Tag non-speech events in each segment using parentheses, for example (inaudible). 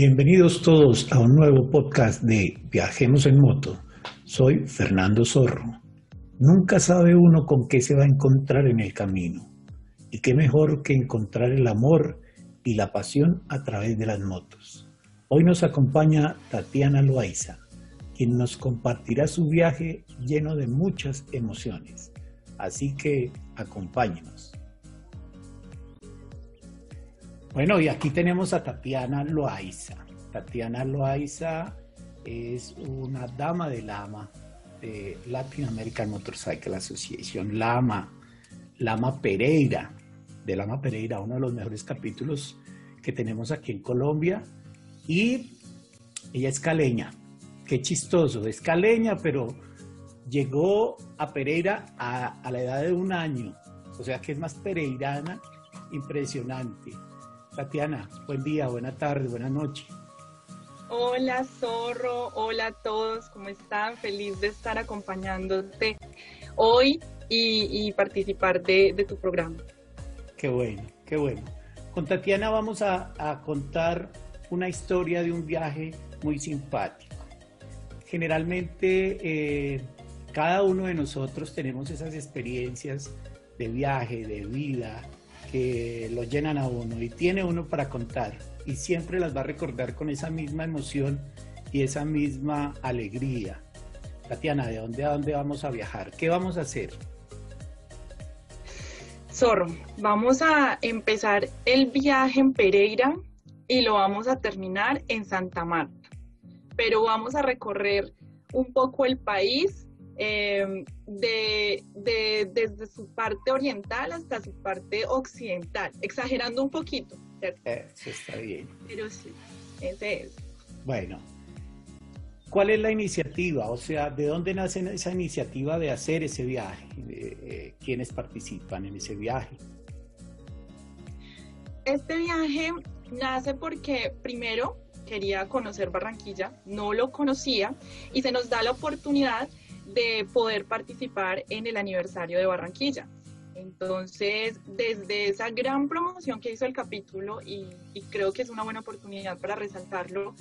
Bienvenidos todos a un nuevo podcast de Viajemos en Moto. Soy Fernando Zorro. Nunca sabe uno con qué se va a encontrar en el camino. Y qué mejor que encontrar el amor y la pasión a través de las motos. Hoy nos acompaña Tatiana Loaiza, quien nos compartirá su viaje lleno de muchas emociones. Así que acompáñenos. Bueno, y aquí tenemos a Tatiana Loaiza. Tatiana Loaiza es una dama de Lama de Latin American Motorcycle Association, Lama, Lama Pereira, de Lama Pereira, uno de los mejores capítulos que tenemos aquí en Colombia. Y ella es caleña, qué chistoso, es caleña, pero llegó a Pereira a, a la edad de un año, o sea que es más pereirana, impresionante. Tatiana, buen día, buena tarde, buena noche. Hola Zorro, hola a todos, ¿cómo están? Feliz de estar acompañándote hoy y, participar de, tu programa. Qué bueno, qué bueno. Con Tatiana vamos a, contar una historia de un viaje muy simpático. Generalmente eh, cada uno de nosotros tenemos esas experiencias de viaje, de vida, que lo llenan a uno y tiene uno para contar y siempre las va a recordar con esa misma emoción y esa misma alegría. Tatiana, ¿de dónde a dónde vamos a viajar? ¿Qué vamos a hacer? Zorro, vamos a empezar el viaje en Pereira y lo vamos a terminar en Santa Marta. Pero vamos a recorrer un poco el país Em, de, desde su parte oriental hasta su parte occidental, exagerando un poquito. ¿cierto? Eso está bien. Pero sí, ese es. Bueno, ¿cuál es la iniciativa? O sea, ¿de dónde nace esa iniciativa de hacer ese viaje? Eh, ¿Quiénes participan en ese viaje? Este viaje nace porque primero quería conocer Barranquilla, no lo conocía y se nos da la oportunidad de poder participar en el aniversario de Barranquilla. Entonces, desde esa gran promoción que hizo el capítulo, y, creo que es una buena oportunidad para resaltarlo,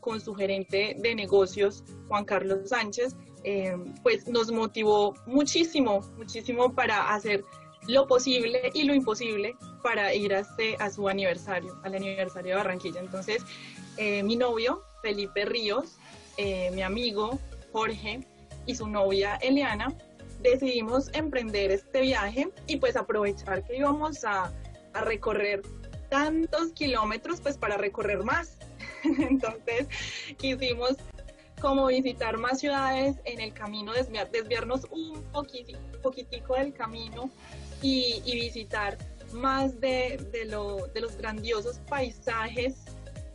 con su gerente de negocios, Juan Carlos Sánchez, eh, pues nos motivó muchísimo, muchísimo para hacer lo posible y lo imposible para ir a, este, a su aniversario, al aniversario de Barranquilla. Entonces, eh, mi novio, Felipe Ríos, eh, mi amigo, Jorge, y su novia Eliana decidimos emprender este viaje y pues aprovechar que íbamos a, a recorrer tantos kilómetros pues para recorrer más. (laughs) Entonces quisimos como visitar más ciudades en el camino, desviarnos un poquitico, del camino y, visitar más de, de, lo, de, los grandiosos paisajes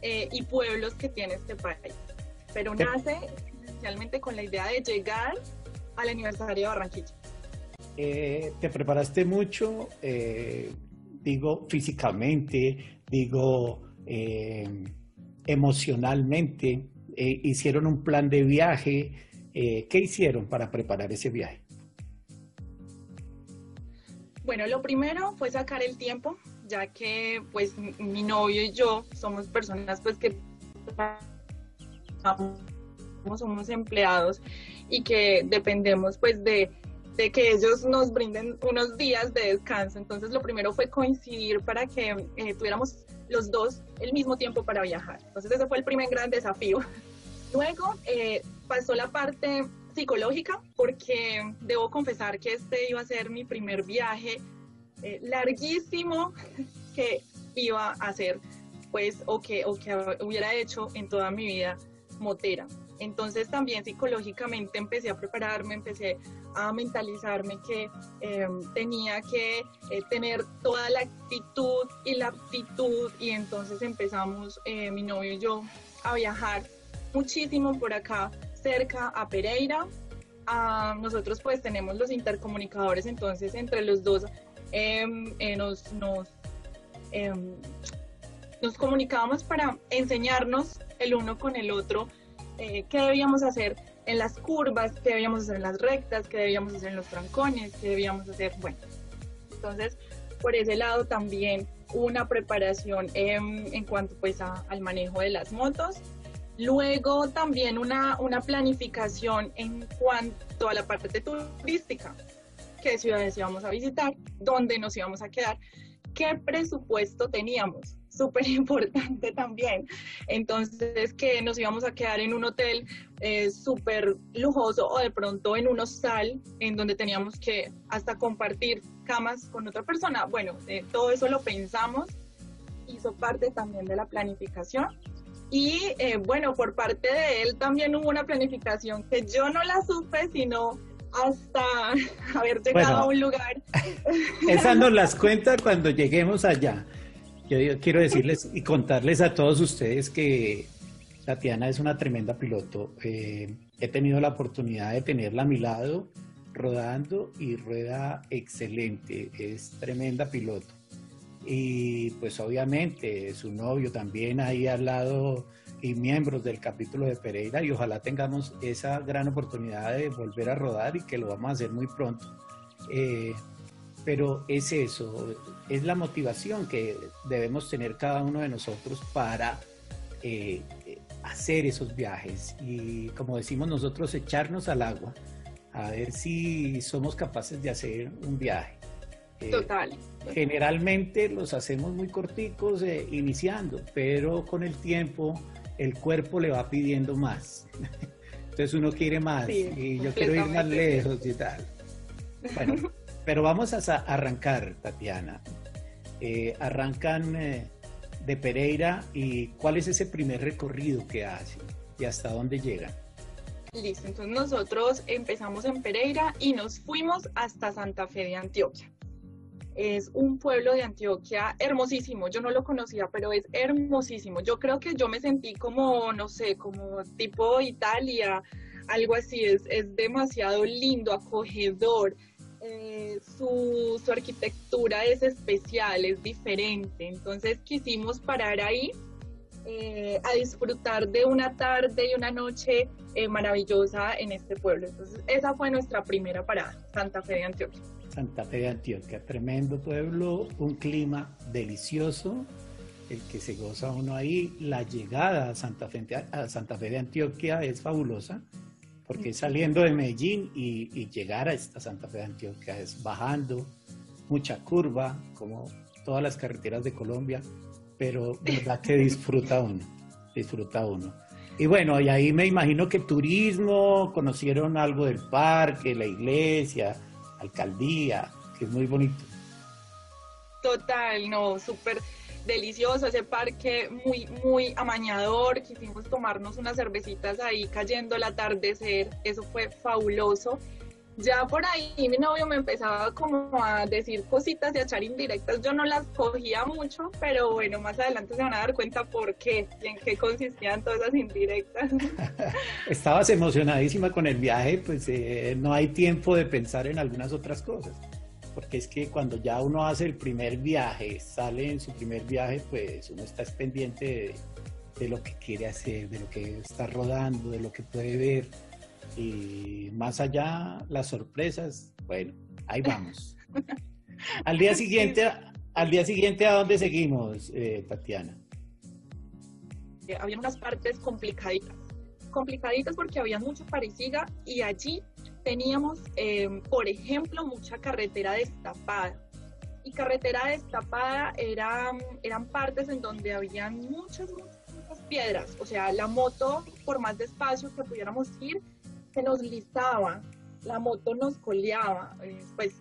eh, y pueblos que tiene este país. Pero nace con la idea de llegar al aniversario de Barranquilla. Eh, ¿Te preparaste mucho? Eh, digo, físicamente, digo, eh, emocionalmente. ¿Hicieron un plan de viaje? ¿Qué hicieron para preparar ese viaje? Bueno, lo primero fue sacar el tiempo, ya que pues mi novio y yo somos personas pues que somos empleados y que dependemos pues de, de, que ellos nos brinden unos días de descanso. Entonces lo primero fue coincidir para que eh, tuviéramos los dos el mismo tiempo para viajar. Entonces ese fue el primer gran desafío. (laughs) Luego eh, pasó la parte psicológica porque debo confesar que este iba a ser mi primer viaje eh, larguísimo (laughs) que iba a hacer pues o que, o que hubiera hecho en toda mi vida motera. Entonces también psicológicamente empecé a prepararme, empecé a mentalizarme que em, tenía que eh, tener toda la actitud y la aptitud y entonces empezamos eh, mi novio y yo a viajar muchísimo por acá cerca a Pereira. Ah, nosotros pues tenemos los intercomunicadores, entonces entre los dos em, eh, nos, nos, em, nos comunicábamos para enseñarnos el uno con el otro eh, qué debíamos hacer en las curvas, qué debíamos hacer en las rectas, qué debíamos hacer en los trancones, qué debíamos hacer, bueno. Entonces, por ese lado también una preparación en cuanto pues al manejo de las motos. Luego también una, una planificación en cuanto a la parte turística, qué ciudades íbamos a visitar, dónde nos íbamos a quedar, qué presupuesto teníamos, súper importante también. Entonces, que nos íbamos a quedar en un hotel eh, súper lujoso o de pronto en un hostal en donde teníamos que hasta compartir camas con otra persona. Bueno, eh, todo eso lo pensamos, hizo parte también de la planificación. Y eh, bueno, por parte de él también hubo una planificación que yo no la supe, sino hasta (laughs) haber llegado a un lugar. Esas (laughs) nos las cuenta cuando lleguemos allá. Yo, quiero decirles y contarles a todos ustedes que Tatiana es una tremenda piloto. Eh, he tenido la oportunidad de tenerla a mi lado rodando y rueda excelente. Es tremenda piloto y pues obviamente su novio también ahí al lado y miembros del capítulo de Pereira y ojalá tengamos esa gran oportunidad de volver a rodar y que lo vamos a hacer muy pronto. Eh, pero es eso, es la motivación que debemos tener cada uno de nosotros para eh, hacer esos viajes y como decimos nosotros, echarnos al agua a ver si somos capaces de hacer un viaje. Eh, Total. Generalmente los hacemos muy corticos eh, iniciando, pero con el tiempo el cuerpo le va pidiendo más. (laughs) Entonces uno quiere más y yo quiero ir más lejos y tal. Bueno, (laughs) pero vamos a arrancar, Tatiana. Eh, arrancan de Pereira y cuál es ese primer recorrido que hacen y hasta dónde llegan. Listo, entonces nosotros empezamos en Pereira y nos fuimos hasta Santa Fe de Antioquia. Es un pueblo de Antioquia hermosísimo. Yo no lo conocía, pero es hermosísimo. Yo creo que yo me sentí como, no sé, como tipo Italia, algo así. Es, es demasiado lindo, acogedor. Eh, su, su, arquitectura es especial, es diferente. Entonces quisimos parar ahí eh, a disfrutar de una tarde y una noche eh, maravillosa en este pueblo. Entonces esa fue nuestra primera parada, Santa Fe de Antioquia. Santa Fe de Antioquia, tremendo pueblo, un clima delicioso, el que se goza uno ahí. La llegada a Santa Fe, a Santa Fe de Antioquia es fabulosa, porque saliendo de Medellín y, llegar a esta Santa Fe de Antioquia es bajando, mucha curva, como todas las carreteras de Colombia, pero verdad que disfruta uno, disfruta uno. Y bueno, y ahí me imagino que turismo, conocieron algo del parque, la iglesia, alcaldía, que es muy bonito. Total, no, súper delicioso ese parque, muy, muy amañador. Quisimos tomarnos unas cervecitas ahí cayendo el atardecer, eso fue fabuloso. Ya por ahí mi novio me empezaba como a decir cositas y a echar indirectas. Yo no las cogía mucho, pero bueno, más adelante se van a dar cuenta por qué y en qué consistían todas esas indirectas. (laughs) Estabas emocionadísima con el viaje, pues eh, no hay tiempo de pensar en algunas otras cosas. Porque es que cuando ya uno hace el primer viaje, sale en su primer viaje, pues uno está pendiente de, de lo que quiere hacer, de lo que está rodando, de lo que puede ver y más allá, las sorpresas, bueno, ahí vamos. (laughs) al día siguiente, al día siguiente, ¿a dónde seguimos, eh, Tatiana? Eh, había unas partes complicaditas, complicaditas porque había mucha pareciga y allí teníamos, em, por ejemplo, mucha carretera destapada. Y carretera destapada eran, eran partes en donde habían muchas, muchas piedras. O sea, la moto, por más despacio que pudiéramos ir, se nos listaba, la moto nos coleaba, eh, pues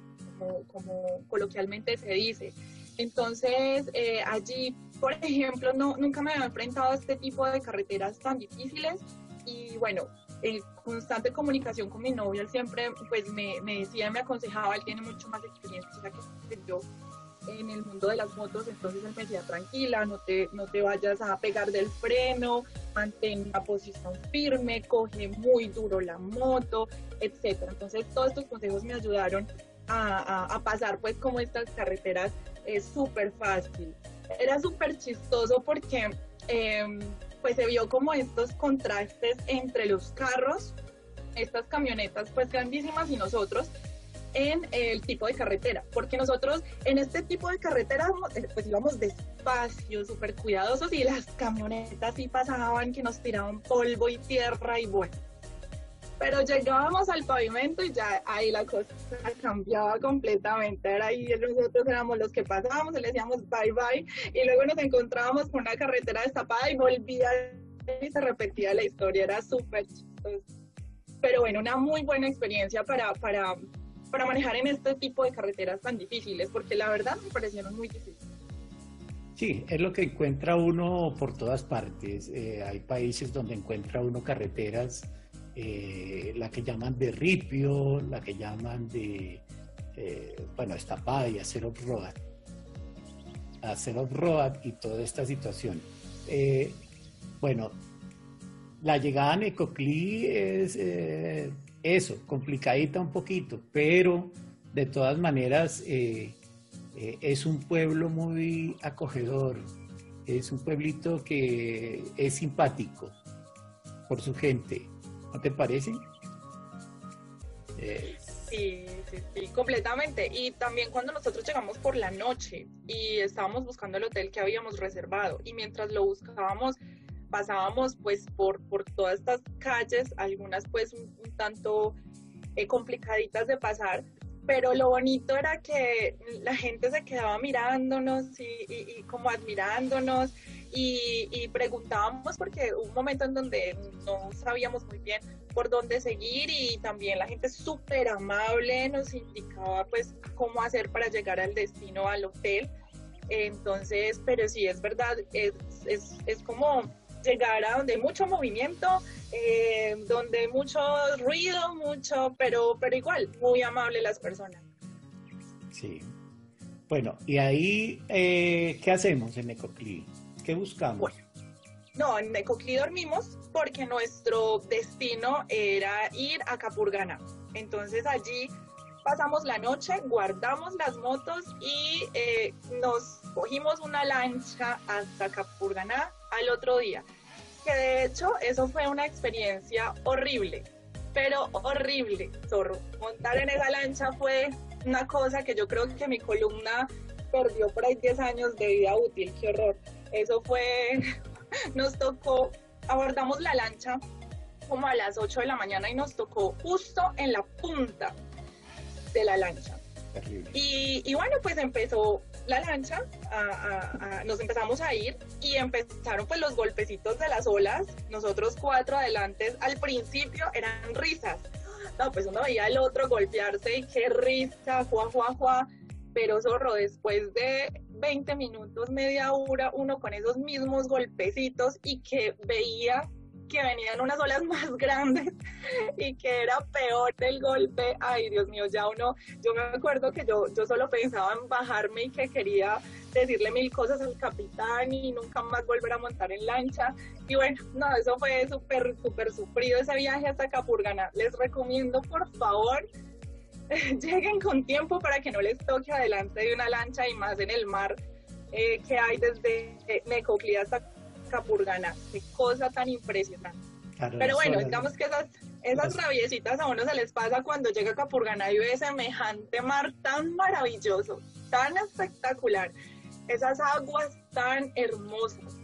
como, coloquialmente se dice. Entonces, eh, allí, por ejemplo, no, nunca me había enfrentado a este tipo de carreteras tan difíciles y bueno, en constante comunicación con mi novio, él siempre pues me, me decía, me aconsejaba, él tiene mucho más experiencia que yo en el mundo de las motos, entonces él me decía, tranquila, no te, no te vayas a pegar del freno, mantén una posición firme, coge muy duro la moto, etcétera. Entonces todos estos consejos me ayudaron a, a, pasar pues como estas carreteras es súper fácil. Era súper chistoso porque em, pues se vio como estos contrastes entre los carros, estas camionetas pues grandísimas y nosotros, en el tipo de carretera, porque nosotros en este tipo de carretera eh, pues íbamos despacio, súper cuidadosos y las camionetas sí pasaban que nos tiraban polvo y tierra y bueno. Pero llegábamos al pavimento y ya ahí la cosa cambiaba completamente. Era ahí nosotros éramos los que pasábamos y le decíamos bye bye y luego nos encontrábamos con una carretera destapada y volvía y se repetía la historia. Era súper chistoso. Pero bueno, una muy buena experiencia para, para para manejar en este tipo de carreteras tan difíciles, porque la verdad me parecieron muy difíciles. Sí, es lo que encuentra uno por todas partes. Eh, hay países donde encuentra uno carreteras, eh, la que llaman de ripio, la que llaman de, eh, bueno, estapada y hacer off-road. Hacer off-road y toda esta situación. bueno, la llegada a Necoclí es eso, complicadita un poquito, pero de todas maneras eh, eh, es un pueblo muy acogedor, es un pueblito que es simpático por su gente, ¿no te parece? Eh, sí, sí, sí, completamente. Y también cuando nosotros llegamos por la noche y estábamos buscando el hotel que habíamos reservado y mientras lo buscábamos, pasábamos pues por, por todas estas calles, algunas pues un, tanto eh, complicaditas de pasar, pero lo bonito era que la gente se quedaba mirándonos y, como admirándonos y, y, preguntábamos porque hubo un momento en donde no sabíamos muy bien por dónde seguir y también la gente súper amable nos indicaba pues cómo hacer para llegar al destino, al hotel. Entonces, pero sí, es verdad, es, es, es como llegar a donde hay mucho movimiento, eh, donde hay mucho ruido, mucho, pero, pero igual, muy amable las personas. Sí. Bueno, y ahí, eh, ¿qué hacemos en Necoclí? ¿Qué buscamos? Bueno, no, en Necoclí dormimos porque nuestro destino era ir a Capurganá. Entonces allí pasamos la noche, guardamos las motos y eh, nos cogimos una lancha hasta Capurganá al otro día. Que de hecho eso fue una experiencia horrible, pero horrible, zorro. Montar en esa lancha fue una cosa que yo creo que mi columna perdió por ahí 10 años de vida útil, qué horror. Eso fue, (laughs) nos tocó, abordamos la lancha como a las 8 de la mañana y nos tocó justo en la punta de la lancha. Y, y, bueno, pues empezó la lancha, nos empezamos a ir y empezaron pues los golpecitos de las olas, nosotros cuatro adelante, al principio eran risas, no, pues uno veía al otro golpearse y qué risa, juá, juá, juá, pero zorro, después de 20 minutos, media hora, uno con esos mismos golpecitos y que veía que venían unas olas (laughs) más grandes y que era peor el golpe. Ay, Dios mío, ya uno, yo me acuerdo que yo, yo solo pensaba en bajarme y que quería decirle mil cosas al capitán y nunca más volver a montar en lancha. Y bueno, no, eso fue súper, súper sufrido ese viaje hasta Capurgana. Les recomiendo, por favor, (laughs) lleguen con tiempo para que no les toque adelante de una lancha y más en el mar eh, que hay desde eh, Necoclí hasta Capurganá. Qué cosa tan impresionante. Pero bueno, digamos que esas, esas rabiecitas a uno se les pasa cuando llega a Capurganá y ve semejante mar tan maravilloso, tan espectacular, esas aguas tan hermosas.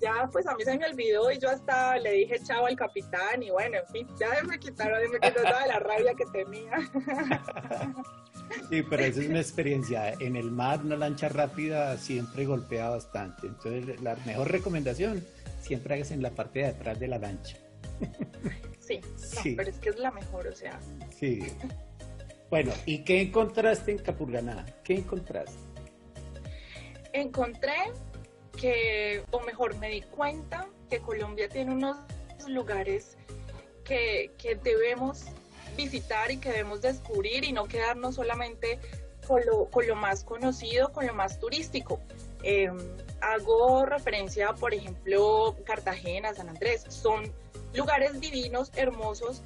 Ya pues a mí se me olvidó y yo hasta le dije chao al capitán y bueno, en fin, ya me quitaron, me quitó toda la rabia que tenía. (laughs) Sí, pero esa es una experiencia. En el mar, una lancha rápida siempre golpea bastante. Entonces, la mejor recomendación, siempre hagas en la parte de atrás de la lancha. Sí, pero es que es la mejor, o sea. Sí. Bueno, ¿y qué encontraste en Capurganá? ¿Qué encontraste? Encontré que, o mejor, me di cuenta que Colombia tiene unos lugares que, que debemos visitar y que debemos descubrir y no quedarnos solamente con lo, con lo más conocido, con lo más turístico. Em, hago referencia, por ejemplo, Cartagena, San Andrés, son lugares divinos, hermosos,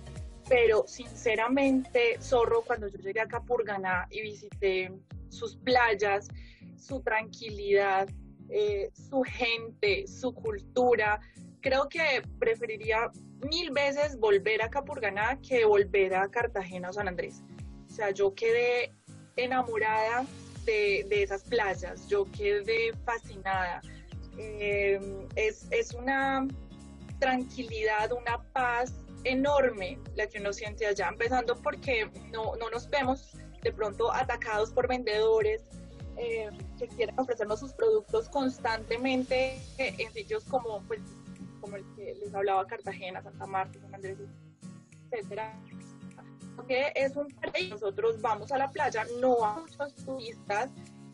pero sinceramente, Zorro, cuando yo llegué a Capurganá y visité sus playas, su tranquilidad, eh, su gente, su cultura, creo que preferiría mil veces volver a Capurganá que volver a Cartagena o San Andrés. sea, yo quedé enamorada de, esas playas, yo quedé fascinada. Em, es, es una tranquilidad, una paz enorme la que uno siente allá, empezando porque no, no nos vemos de pronto atacados por vendedores eh, que quieren ofrecernos sus productos constantemente en sitios como, pues, como el que les hablaba Cartagena, Santa Marta, San Andrés, etcétera. Que es un paraíso. Nosotros vamos a la playa, no a muchos turistas,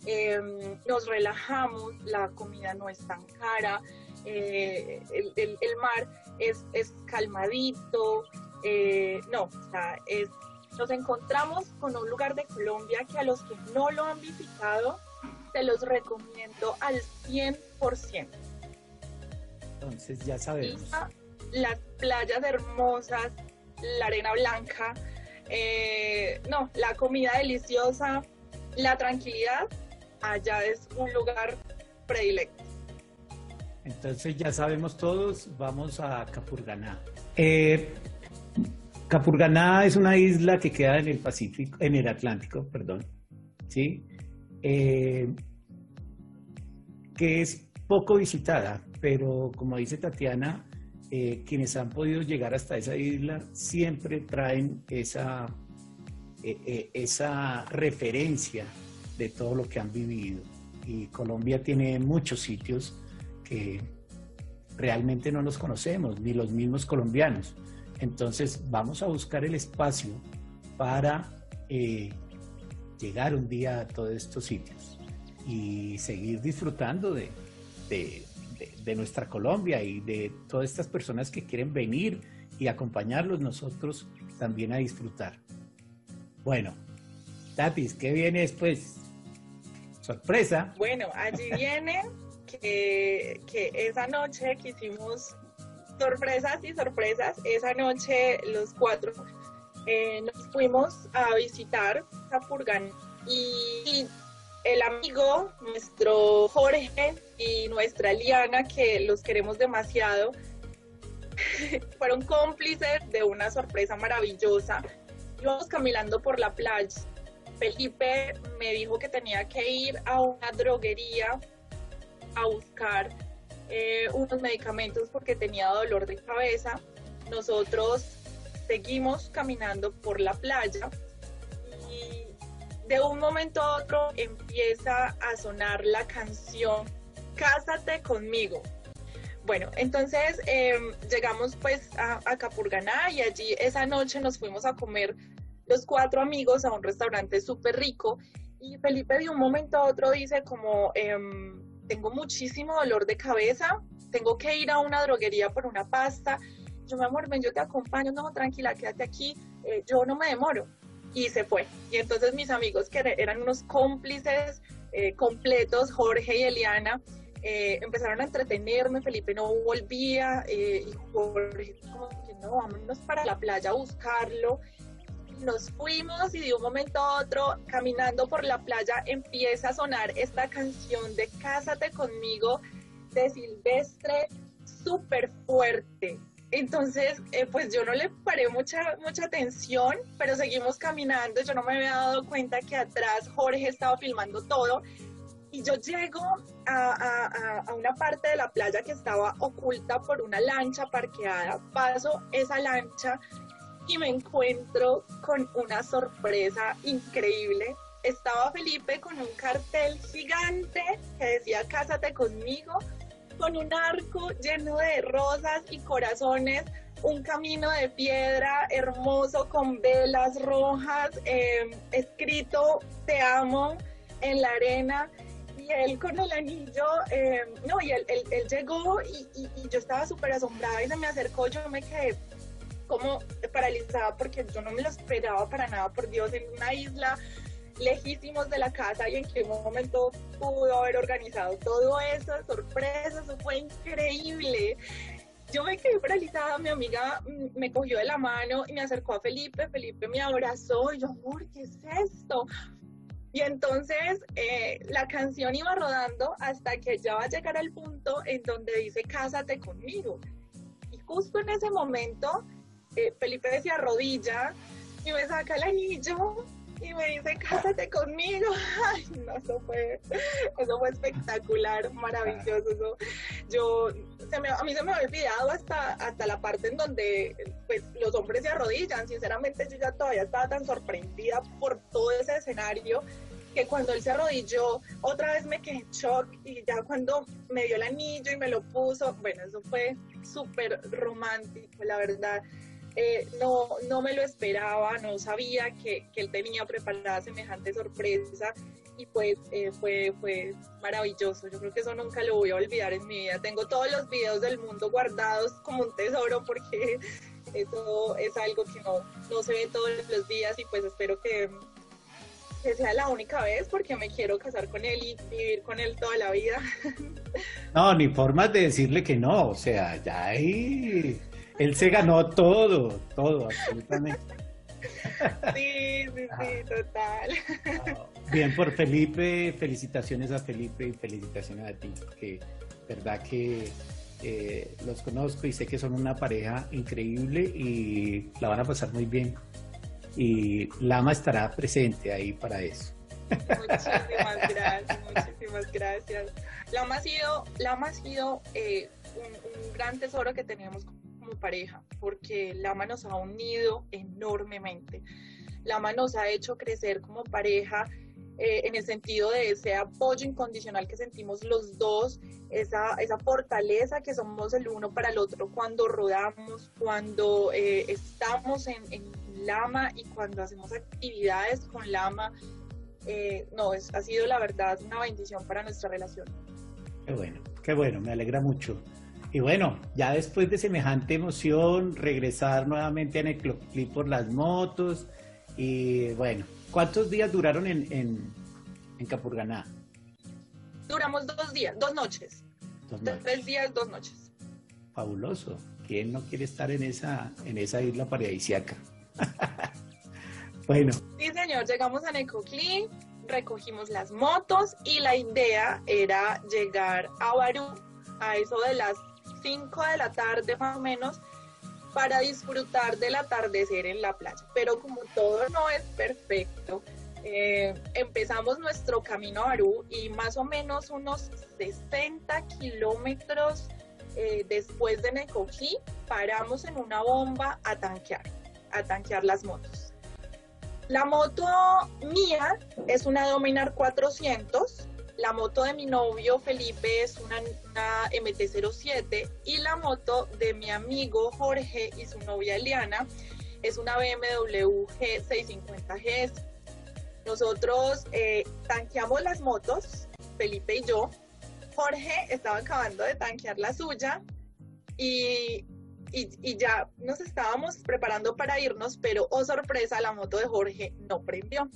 em, nos relajamos, la comida no es tan cara, eh, el, el, el, mar es, es calmadito, eh, no, o sea, es nos encontramos con un lugar de Colombia que a los que no lo han visitado, se los recomiendo al 100%. Entonces ya sabemos. las playas hermosas, la arena blanca, eh, no, la comida deliciosa, la tranquilidad, allá es un lugar predilecto. Entonces ya sabemos todos, vamos a Capurganá. Eh, Capurganá es una isla que queda en el Pacífico, en el Atlántico, perdón, ¿sí? Eh, que es poco visitada, pero como dice Tatiana, eh, quienes han podido llegar hasta esa isla siempre traen esa, eh, esa referencia de todo lo que han vivido. Y Colombia tiene muchos sitios que realmente no los conocemos, ni los mismos colombianos. Entonces vamos a buscar el espacio para eh, llegar un día a todos estos sitios y seguir disfrutando de, nuestra Colombia y de todas estas personas que quieren venir y acompañarlos nosotros también a disfrutar. Bueno, Tatis, ¿qué viene después? Sorpresa. Bueno, allí (laughs) viene que, que esa noche quisimos sorpresas y sorpresas. Esa noche los cuatro eh, nos fuimos a visitar Capurgan y, el amigo, nuestro Jorge y nuestra Liana, que los queremos demasiado, (laughs) fueron cómplices de una sorpresa maravillosa. Íbamos caminando por la playa. Felipe me dijo que tenía que ir a una droguería a buscar eh, unos medicamentos porque tenía dolor de cabeza. Nosotros seguimos caminando por la playa de un momento a otro empieza a sonar la canción Cásate conmigo. Bueno, entonces em, llegamos pues a, a Capurganá y allí esa noche nos fuimos a comer los cuatro amigos a un restaurante súper rico y Felipe de un momento a otro dice como, em, tengo muchísimo dolor de cabeza, tengo que ir a una droguería por una pasta. Yo, mi amor, ven, yo te acompaño, no, tranquila, quédate aquí, eh, yo no me demoro. Y se fue. Y entonces mis amigos, que eran unos cómplices eh, completos, Jorge y Eliana, eh, empezaron a entretenerme, Felipe no volvía, y Jorge como que no, vámonos para la playa a buscarlo nos fuimos y de un momento a otro, caminando por la playa, empieza a sonar esta canción de Cásate conmigo de Silvestre, súper fuerte. Entonces, eh, pues yo no le paré mucha, mucha atención, pero seguimos caminando. Yo no me había dado cuenta que atrás Jorge estaba filmando todo. Y yo llego a, a una parte de la playa que estaba oculta por una lancha parqueada. Paso esa lancha y me encuentro con una sorpresa increíble. Estaba Felipe con un cartel gigante que decía Cásate conmigo, con un arco lleno de rosas y corazones, un camino de piedra hermoso con velas rojas, em, escrito Te amo en la arena. Y él con el anillo, em, no, y él, llegó y, y yo estaba súper asombrada y se me acercó, yo me quedé como paralizada porque yo no me lo esperaba para nada, por Dios, en una isla lejísimos de la casa y en qué momento pudo haber organizado todo eso, sorpresa, eso fue increíble. Yo me quedé paralizada, mi amiga me cogió de la mano y me acercó a Felipe, Felipe me abrazó y yo, amor, ¿qué es esto? Y entonces eh, la canción iba rodando hasta que ya va a llegar al punto en donde dice, cásate conmigo. Y justo en ese momento eh, Felipe decía rodilla y me saca el anillo y me dice, cásate conmigo. (laughs) Ay, no, eso fue, eso fue espectacular, maravilloso. yo, a mí se me había olvidado hasta, hasta la parte en donde pues, los hombres se arrodillan. Sinceramente, yo ya todavía estaba tan sorprendida por todo ese escenario que cuando él se arrodilló, otra vez me quedé en shock y ya cuando me dio el anillo y me lo puso, bueno, eso fue súper romántico, la verdad. Eh, no, no me lo esperaba, no sabía que, que, él tenía preparada semejante sorpresa y pues eh, fue, fue maravilloso. Yo creo que eso nunca lo voy a olvidar en mi vida. Tengo todos los videos del mundo guardados como un tesoro porque (laughs) eso es algo que no, no se ve todos los días y pues espero que, que sea la única vez porque me quiero casar con él y vivir con él toda la vida. (laughs) No, ni formas de decirle que no, o sea, ya ahí él se ganó todo, todo, absolutamente. Sí, sí, sí, total. Bien, por Felipe, felicitaciones a Felipe y felicitaciones a ti, que verdad que eh, los conozco y sé que son una pareja increíble y la van a pasar muy bien. Y Lama estará presente ahí para eso. Muchísimas (laughs) gracias, muchísimas gracias. Lama ha sido, Lama ha sido eh, un, un gran tesoro que teníamos pareja, porque Lama nos ha unido enormemente. Lama nos ha hecho crecer como pareja eh, en el sentido de ese apoyo incondicional que sentimos los dos, esa, esa fortaleza que somos el uno para el otro cuando rodamos, cuando eh, estamos en, Lama y cuando hacemos actividades con Lama. Eh, no, es, ha sido la verdad una bendición para nuestra relación. Qué bueno, qué bueno, me alegra mucho. Y bueno, ya después de semejante emoción, regresar nuevamente a Necloclí por las motos. Y bueno, ¿cuántos días duraron en, en, Capurganá? Duramos dos días, dos noches. Dos noches. Tres días, dos noches. Fabuloso. ¿Quién no quiere estar en esa, en esa isla paradisiaca? (laughs) bueno. Sí, señor, llegamos a Necoclí, recogimos las motos y la idea era llegar a Barú a eso de las 5 de la tarde más o menos para disfrutar del atardecer en la playa. Pero como todo no es perfecto, eh, empezamos nuestro camino a Barú y más o menos unos 60 kilómetros eh, después de Necoclí paramos en una bomba a tanquear, a tanquear las motos. La moto mía es una Dominar 400 la moto de mi novio Felipe es una, MT-07 y la moto de mi amigo Jorge y su novia Eliana es una BMW G650GS. Nosotros eh, tanqueamos las motos, Felipe y yo. Jorge estaba acabando de tanquear la suya y, y, ya nos estábamos preparando para irnos, pero oh sorpresa, la moto de Jorge no prendió.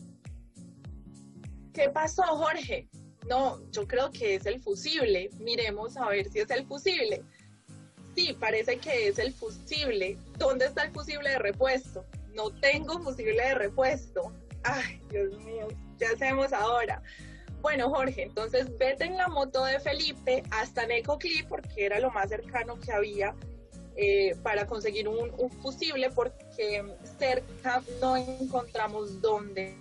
¿Qué pasó, Jorge? No, yo creo que es el fusible, miremos a ver si es el fusible. Sí, parece que es el fusible. ¿Dónde está el fusible de repuesto? No tengo fusible de repuesto. Ay, Dios mío, ¿qué hacemos ahora? Bueno, Jorge, entonces vete en la moto de Felipe hasta Necoclí porque era lo más cercano que había eh, para conseguir un, fusible porque cerca no encontramos dónde,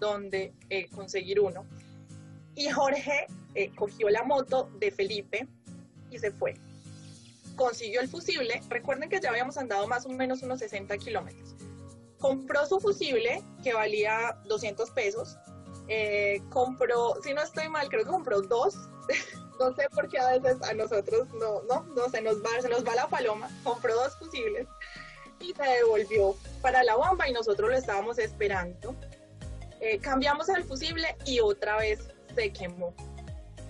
dónde eh, conseguir uno. Y Jorge eh, cogió la moto de Felipe y se fue. Consiguió el fusible. Recuerden que ya habíamos andado más o menos unos 60 kilómetros. Compró su fusible, que valía 200 pesos. Eh, compró, si no estoy mal, creo que compró dos. (laughs) no sé por qué a veces a nosotros no, no, no se nos va, se nos va la paloma. Compró dos fusibles y se devolvió para la bomba y nosotros lo estábamos esperando. Eh, cambiamos el fusible y otra vez se quemó.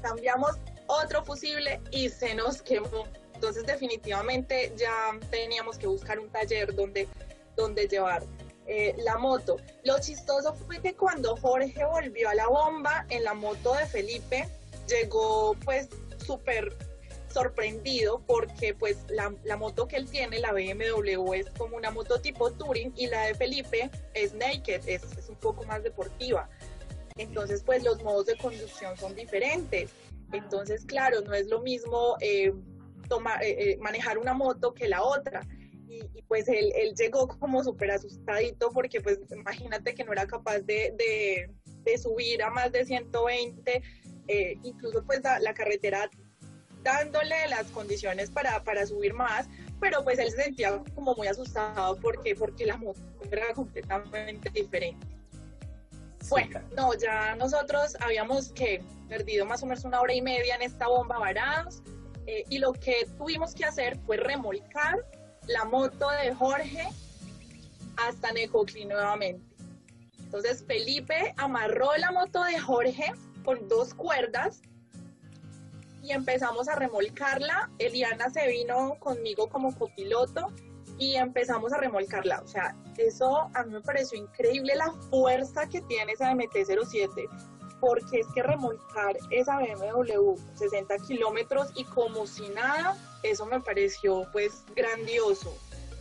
Cambiamos otro fusible y se nos quemó. Entonces definitivamente ya teníamos que buscar un taller donde, donde llevar eh, la moto. Lo chistoso fue que cuando Jorge volvió a la bomba en la moto de Felipe, llegó pues súper sorprendido porque pues la, la, moto que él tiene, la BMW, es como una moto tipo Touring y la de Felipe es naked, es, es un poco más deportiva. Entonces, pues los modos de conducción son diferentes. Entonces, claro, no es lo mismo eh, eh, eh, manejar una moto que la otra. y, pues él, llegó como súper asustadito porque pues imagínate que no era capaz de, subir a más de 120, eh, incluso pues la, carretera dándole las condiciones para, para subir más, pero pues él se sentía como muy asustado porque, porque la moto era completamente diferente. Bueno, no, ya nosotros habíamos que perdido más o menos una hora y media en esta bomba varados eh, y lo que tuvimos que hacer fue remolcar la moto de Jorge hasta Necoclí nuevamente. Entonces Felipe amarró la moto de Jorge con dos cuerdas y empezamos a remolcarla. Eliana se vino conmigo como copiloto y empezamos a remolcarla. O sea, eso a mí me pareció increíble la fuerza que tiene esa MT-07 porque es que remolcar esa BMW 60 kilómetros y como si nada, eso me pareció pues grandioso,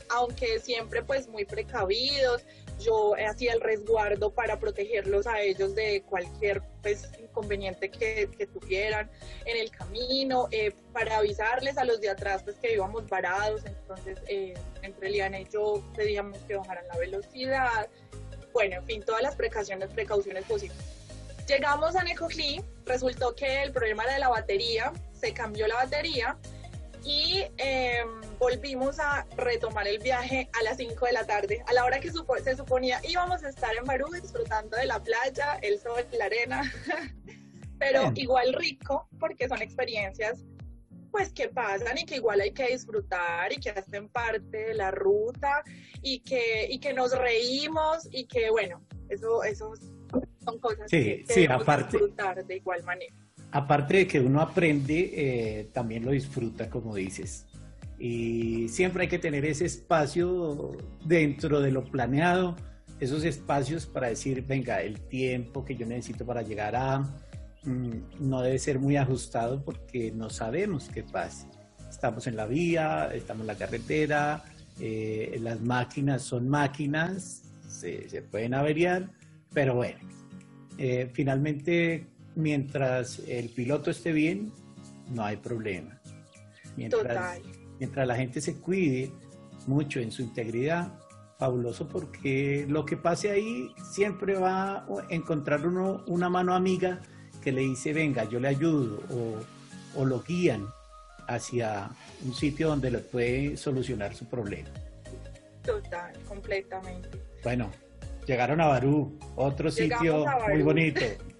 aunque siempre pues muy precavidos, yo hacía el resguardo para protegerlos a ellos de cualquier pues, inconveniente que, tuvieran en el camino, eh, para avisarles a los de atrás pues que íbamos varados, entonces eh, entre Liana y yo pedíamos que bajaran la velocidad, bueno, en fin, todas las precauciones, precauciones posibles. Llegamos a Necoclí, resultó que el problema era de la batería, se cambió la batería y em, volvimos a retomar el viaje a las 5 de la tarde, a la hora que se suponía íbamos a estar en Barú disfrutando de la playa, el sol, la arena, (laughs) pero igual rico porque son experiencias pues que pasan y que igual hay que disfrutar y que hacen parte de la ruta y que, y que nos reímos y que bueno, eso, eso son cosas que, sí, aparte, disfrutar de igual manera. Aparte de que uno aprende, eh, también lo disfruta, como dices. Y siempre hay que tener ese espacio dentro de lo planeado, esos espacios para decir, venga, el tiempo que yo necesito para llegar a, no debe ser muy ajustado porque no sabemos qué pasa. Estamos en la vía, estamos en la carretera, eh, las máquinas son máquinas, se, se pueden averiar, pero bueno, eh, finalmente, mientras el piloto esté bien, no hay problema. Mientras, mientras la gente se cuide mucho en su integridad, fabuloso porque lo que pase ahí siempre va a encontrar uno una mano amiga que le dice, venga, yo le ayudo, o, o lo guían hacia un sitio donde le puede solucionar su problema. Total, completamente. Bueno, Llegaron a Barú, otro sitio muy bonito. (laughs)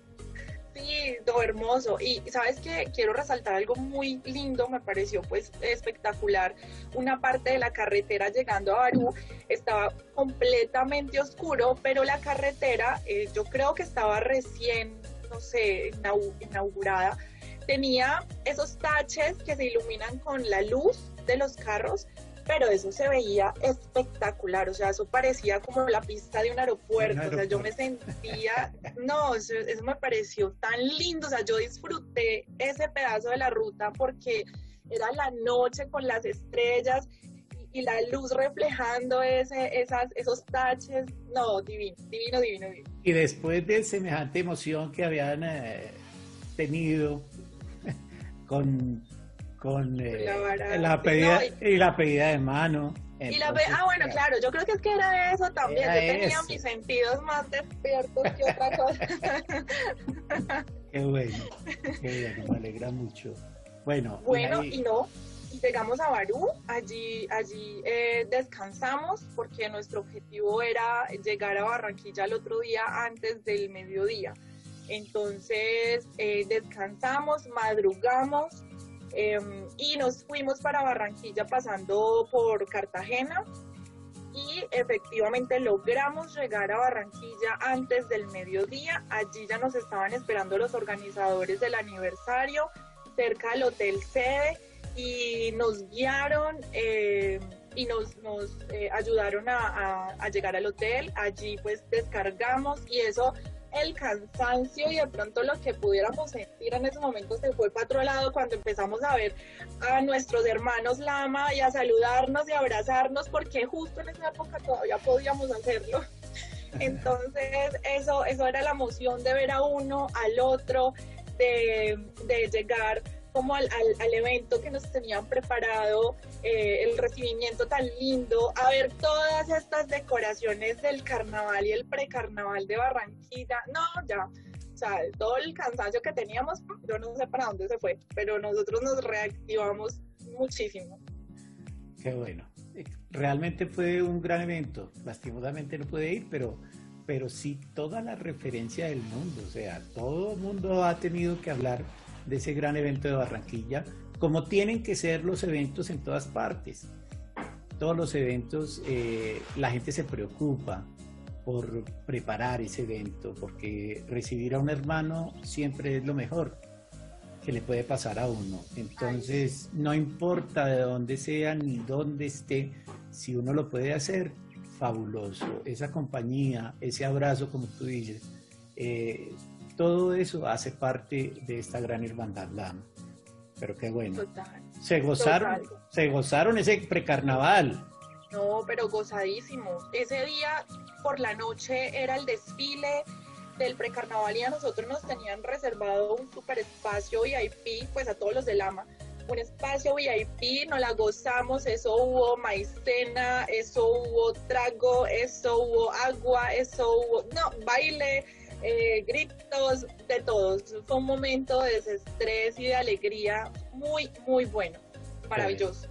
Sí, todo hermoso. Y sabes que quiero resaltar algo muy lindo, me pareció pues espectacular. Una parte de la carretera llegando a Barú estaba completamente oscuro, pero la carretera, eh, yo creo que estaba recién, no sé, inaugurada. Tenía esos taches que se iluminan con la luz de los carros pero eso se veía espectacular, o sea, eso parecía como la pista de un aeropuerto, o sea, yo me sentía, no, eso, me pareció tan lindo, o sea, yo disfruté ese pedazo de la ruta porque era la noche con las estrellas y, la luz reflejando ese, esas, esos taches, no, divino, divino, divino, divino. Y después de semejante emoción que habían eh, tenido (laughs) con con eh, la, pedida y la pedida de mano. ah, bueno, claro, yo creo que es que era eso también. yo tenía mis sentidos más despiertos que otra (laughs) cosa. qué bueno, qué bueno, me alegra mucho. Bueno, bueno y, no, llegamos a Barú, allí, allí eh, descansamos porque nuestro objetivo era llegar a Barranquilla el otro día antes del mediodía. Entonces eh, descansamos, madrugamos, Em, y nos fuimos para Barranquilla pasando por Cartagena y efectivamente logramos llegar a Barranquilla antes del mediodía. Allí ya nos estaban esperando los organizadores del aniversario cerca del hotel sede y nos guiaron eh, y nos, nos eh, ayudaron a, a, llegar al hotel. Allí pues descargamos y eso el cansancio y de pronto lo que pudiéramos sentir en ese momento se fue para otro lado cuando empezamos a ver a nuestros hermanos Lama y a saludarnos y abrazarnos porque justo en esa época todavía podíamos hacerlo. (laughs) Entonces eso, eso era la emoción de ver a uno, al otro, de, de llegar como al, al, evento que nos tenían preparado, eh, el recibimiento tan lindo, a ver todas estas decoraciones del carnaval y el precarnaval de Barranquilla. No, ya, o sea, todo el cansancio que teníamos, yo no sé para dónde se fue, pero nosotros nos reactivamos muchísimo. Qué bueno. Realmente fue un gran evento. Lastimosamente no pude ir, pero, pero sí toda la referencia del mundo. O sea, todo el mundo ha tenido que hablar de ese gran evento de Barranquilla, como tienen que ser los eventos en todas partes. Todos los eventos, eh, la gente se preocupa por preparar ese evento, porque recibir a un hermano siempre es lo mejor que le puede pasar a uno. Entonces, no importa de dónde sea ni dónde esté, si uno lo puede hacer, fabuloso. Esa compañía, ese abrazo, como tú dices, eh, todo eso hace parte de esta gran hermandad Lama. Pero qué bueno. Se gozaron, se gozaron ese precarnaval. No, pero gozadísimo. Ese día por la noche era el desfile del precarnaval y a nosotros nos tenían reservado un super espacio VIP, pues a todos los de Lama, un espacio VIP, nos la gozamos, eso hubo maicena, eso hubo trago, eso hubo agua, eso hubo, no, baile, eh, gritos, de todos. Fue un momento de desestrés y de alegría muy, muy bueno, maravilloso.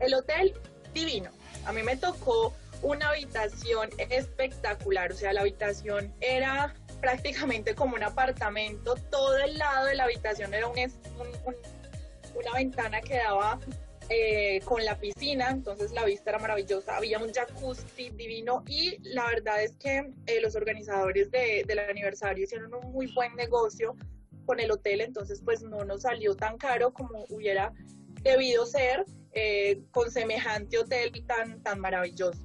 El hotel divino. A mí me tocó una habitación espectacular, o sea, la habitación era prácticamente como un apartamento, todo el lado de la habitación era un, una ventana que daba eh, con la piscina, entonces la vista era maravillosa, había un jacuzzi divino y la verdad es que eh, los organizadores de, del aniversario hicieron un muy buen negocio con el hotel, entonces pues no nos salió tan caro como hubiera debido ser eh, con semejante hotel tan, tan maravilloso.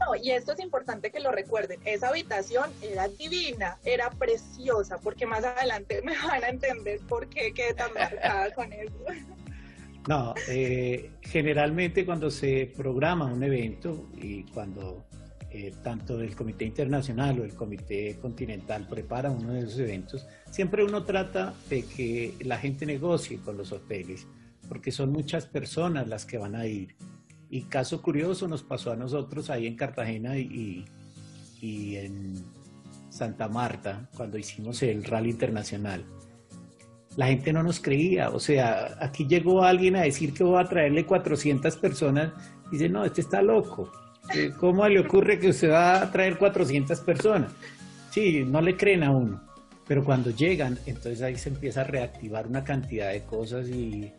No, y esto es importante que lo recuerden, esa habitación era divina, era preciosa, porque más adelante (laughs) me van a entender por qué quedé tan marcada con eso. (laughs) No, eh, generalmente cuando se programa un evento y cuando eh, tanto el Comité Internacional o el Comité Continental prepara uno de esos eventos, siempre uno trata de que la gente negocie con los hoteles, porque son muchas personas las que van a ir. Y caso curioso nos pasó a nosotros ahí en Cartagena y, y en Santa Marta, cuando hicimos el Rally Internacional la gente no nos creía. O sea, aquí llegó alguien a decir que voy a traerle 400 personas. Y dice, no, este está loco. ¿Cómo le ocurre que usted va a traer 400 personas? Sí, no le creen a uno. Pero cuando llegan, entonces ahí se empieza a reactivar una cantidad de cosas y,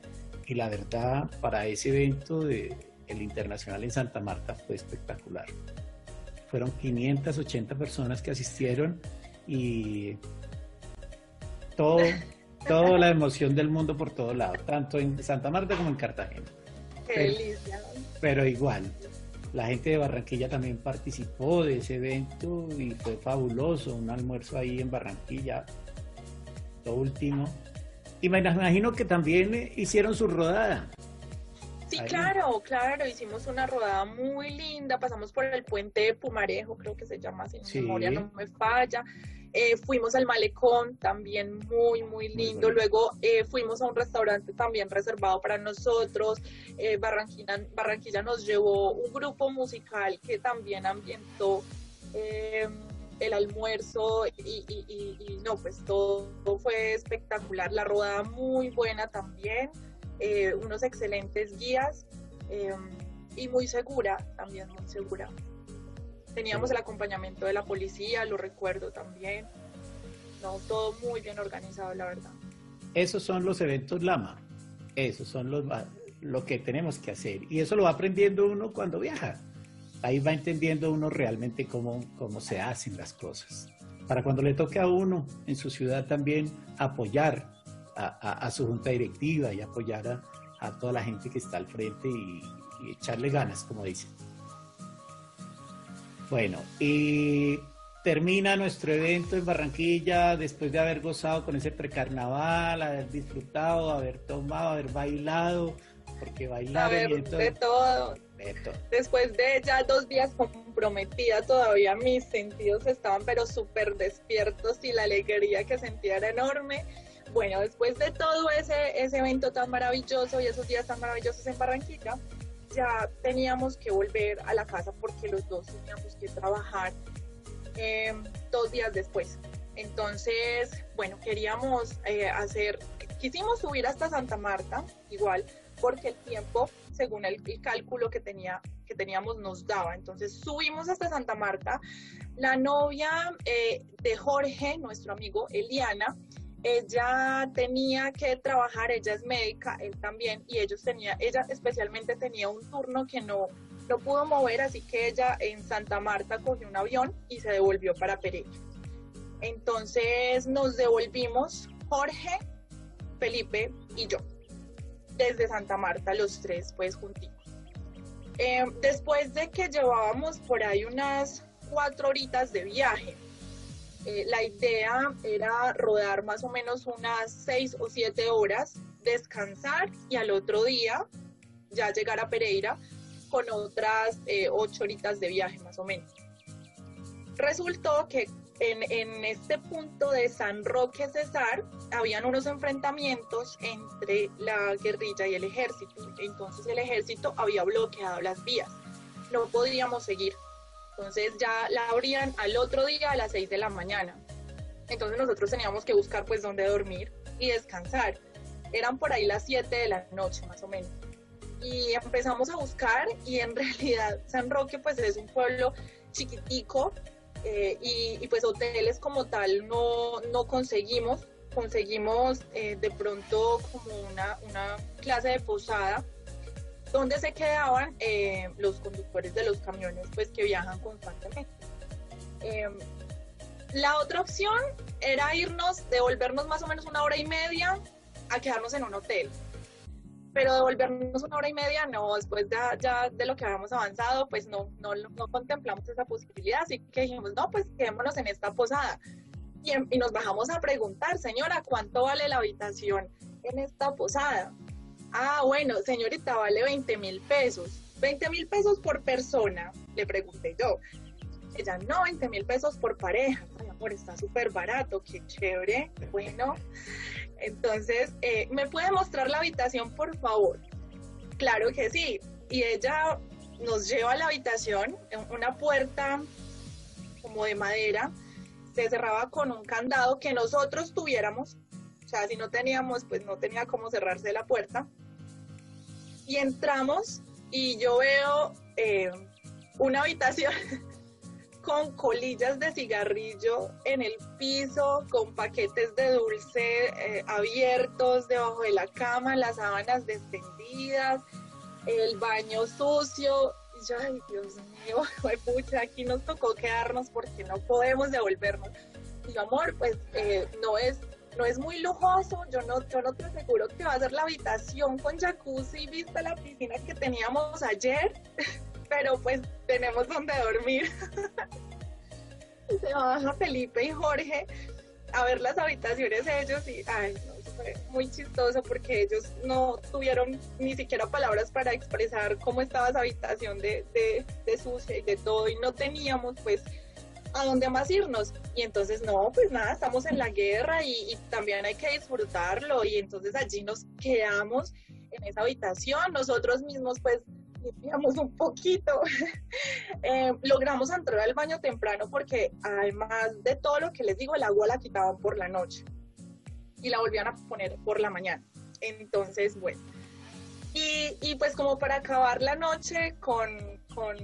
y la verdad, para ese evento de el internacional en Santa Marta fue espectacular. Fueron 580 personas que asistieron y todo toda la emoción del mundo por todos lados, tanto en Santa Marta como en Cartagena. Qué pero, igual, la gente de Barranquilla también participó de ese evento y fue fabuloso, un almuerzo ahí en Barranquilla, lo último. Y me imagino que también hicieron su rodada. Sí, claro, claro, hicimos una rodada muy linda, pasamos por el puente de Pumarejo, creo que se llama, si memoria no me falla. Eh, fuimos al malecón, también muy, muy lindo. Luego eh, fuimos a un restaurante también reservado para nosotros. Eh, Barranquilla, Barranquilla nos llevó un grupo musical que también ambientó el almuerzo y, y, no, pues todo, fue espectacular. La rodada muy buena también. unos excelentes guías y muy segura, también muy segura. Teníamos el acompañamiento de la policía, lo recuerdo también. No, todo muy bien organizado, la verdad. Esos son los eventos Lama. Esos son los lo que tenemos que hacer. Y eso lo va aprendiendo uno cuando viaja. Ahí va entendiendo uno realmente cómo, cómo se hacen las cosas. Para cuando le toque a uno en su ciudad también apoyar a, su junta directiva y apoyar a, toda la gente que está al frente y, y echarle ganas, como dicen. Bueno, y termina nuestro evento en Barranquilla después de haber gozado con ese precarnaval, haber disfrutado, haber tomado, haber bailado, porque bailaron de todo. Después de ya dos días comprometida, todavía mis sentidos estaban pero súper despiertos y la alegría que sentía era enorme. bueno, después de todo ese, ese evento tan maravilloso y esos días tan maravillosos en Barranquilla, ya teníamos que volver a la casa porque los dos teníamos que trabajar eh, dos días después. Entonces, bueno, queríamos eh, hacer, quisimos subir hasta Santa Marta, igual, porque el tiempo, según el, cálculo que, tenía, que teníamos, nos daba. Entonces subimos hasta Santa Marta. La novia eh, de Jorge, nuestro amigo Eliana, ella tenía que trabajar, ella es médica, él también, y ellos tenía, ella especialmente tenía un turno que no, no pudo mover, así que ella en Santa Marta cogió un avión y se devolvió para Pereira. Entonces nos devolvimos Jorge, Felipe y yo, desde Santa Marta, los tres pues juntitos. Eh, después de que llevábamos por ahí unas cuatro horitas de viaje, eh, la idea era rodar más o menos unas seis o siete horas, descansar y al otro día ya llegar a Pereira con otras eh, ocho horitas de viaje más o menos. Resultó que en, en, este punto de San Roque Cesar habían unos enfrentamientos entre la guerrilla y el ejército. Entonces el ejército había bloqueado las vías. No podíamos seguir. Entonces ya la abrían al otro día a las 6 de la mañana. Entonces nosotros teníamos que buscar pues dónde dormir y descansar. Eran por ahí las 7 de la noche más o menos. Y empezamos a buscar y en (laughs) realidad San Roque pues es un pueblo chiquitico eh, y, pues hoteles como tal no, no conseguimos. Conseguimos eh, de pronto como una, una clase de posada donde se quedaban eh, los conductores de los camiones pues que viajan constantemente. Em, la otra opción era irnos, devolvernos más o menos una hora y media a quedarnos en un hotel. Pero devolvernos una hora y media, no, después de, ya de lo que habíamos avanzado, pues no, no, no contemplamos esa posibilidad, así que dijimos, no, pues quedémonos en esta posada. Y, y nos bajamos a preguntar, señora, ¿cuánto vale la habitación en esta posada? Ah, bueno, señorita, vale 20 mil pesos. 20 mil pesos por persona, le pregunté yo. Ella, no, 20 mil pesos por pareja. Ay, amor, está súper barato, qué chévere. Bueno, entonces, eh, ¿me puede mostrar la habitación, por favor? Claro que sí. Y ella nos lleva a la habitación, una puerta como de madera, se cerraba con un candado que nosotros tuviéramos. O sea, si no teníamos, pues no tenía cómo cerrarse la puerta y entramos y yo veo eh, una habitación (laughs) con colillas de cigarrillo en el piso, con paquetes de dulce eh, abiertos debajo de la cama, las sábanas descendidas, el baño sucio. Y yo, ay, Dios mío, (laughs) pucha, aquí nos tocó quedarnos porque no podemos devolvernos. Y yo, amor, pues eh, no es no es muy lujoso, yo no, yo no te aseguro que va a ser la habitación con jacuzzi vista la piscina que teníamos ayer, (laughs) pero pues tenemos donde dormir. (laughs) Se baja Felipe y Jorge a ver las habitaciones ellos y ay, no, fue muy chistoso porque ellos no tuvieron ni siquiera palabras para expresar cómo estaba esa habitación de, de, de sucia y de todo y no teníamos pues a dónde más irnos. Y entonces, no, pues nada, estamos en la guerra y, también hay que disfrutarlo. Y entonces allí nos quedamos en esa habitación. Nosotros mismos, pues, limpiamos un poquito. (laughs) Eh, logramos entrar al baño temprano porque además de todo lo que les digo, el agua la quitaban por la noche y la volvían a poner por la mañana. Entonces, bueno. Y, y pues como para acabar la noche con, con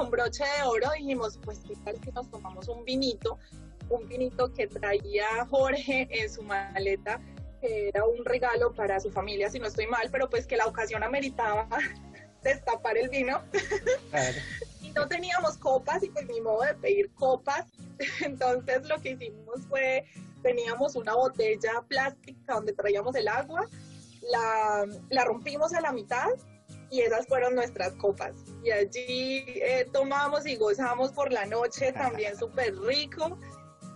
con broche de oro dijimos, pues qué tal si nos tomamos un vinito, un vinito que traía Jorge en su maleta, que era un regalo para su familia, si no estoy mal, pero pues que la ocasión ameritaba (laughs) destapar el vino. (laughs) y no teníamos copas y pues ni modo de pedir copas. (laughs) Entonces lo que hicimos fue, teníamos una botella plástica donde traíamos el agua, la, la rompimos a la mitad y esas fueron nuestras copas. Y allí eh, tomamos y gozamos por la noche (laughs) también súper rico.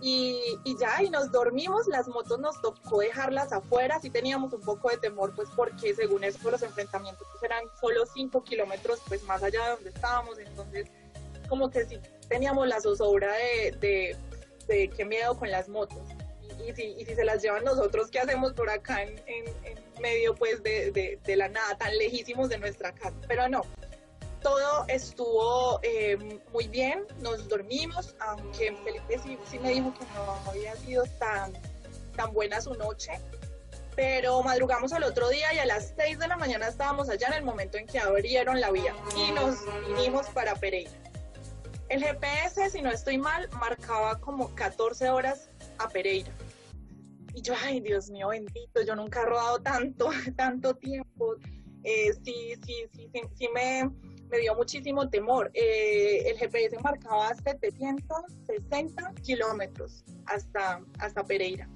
Y, y, ya, y nos dormimos, las motos nos tocó dejarlas afuera, sí teníamos un poco de temor, pues porque según eso los enfrentamientos pues, eran solo 5 kilómetros pues más allá de donde estábamos, entonces como que sí teníamos la zozobra de, de, de qué miedo con las motos. Y, si, se las llevan nosotros, ¿qué hacemos por acá en, medio pues de, la nada, tan lejísimos de nuestra casa? Pero no, todo estuvo eh, muy bien, nos dormimos, aunque Felipe sí, me dijo que no había sido tan, tan buena su noche, pero madrugamos al otro día y a las 6 de la mañana estábamos allá en el momento en que abrieron la vía y nos vinimos para Pereira. El GPS, si no estoy mal, marcaba como 14 horas a Pereira. Y yo, ay, Dios mío, bendito, yo nunca he rodado tanto, (laughs) tanto tiempo. Eh, sí, sí, sí, sí, me, me dio muchísimo temor. Eh, el GPS marcaba 760 kilómetros hasta, hasta Pereira.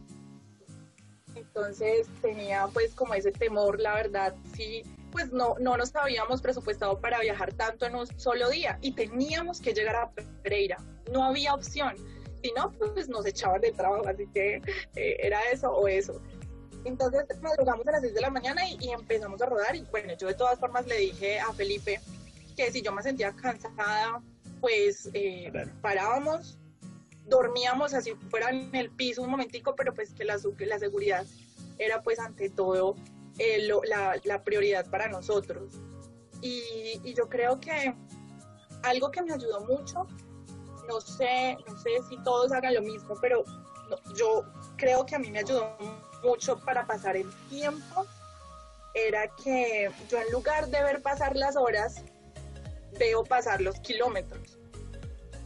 Entonces tenía pues como ese temor, la verdad, sí, pues no, no nos habíamos presupuestado para viajar tanto en un solo día y teníamos que llegar a Pereira. No había opción si no, pues nos echaban de trabajo, así que eh, era eso o eso. Entonces madrugamos a las 6 de la mañana y, empezamos a rodar y bueno, yo de todas formas le dije a Felipe que si yo me sentía cansada, pues eh, parábamos, dormíamos así fuera en el piso un momentico, pero pues que la, la seguridad era pues ante todo eh, la, la, prioridad para nosotros. Y, y yo creo que algo que me ayudó mucho no sé, no sé si todos hagan lo mismo, pero yo creo que a mí me ayudó mucho para pasar el tiempo, era que yo en lugar de ver pasar las horas, veo pasar los kilómetros.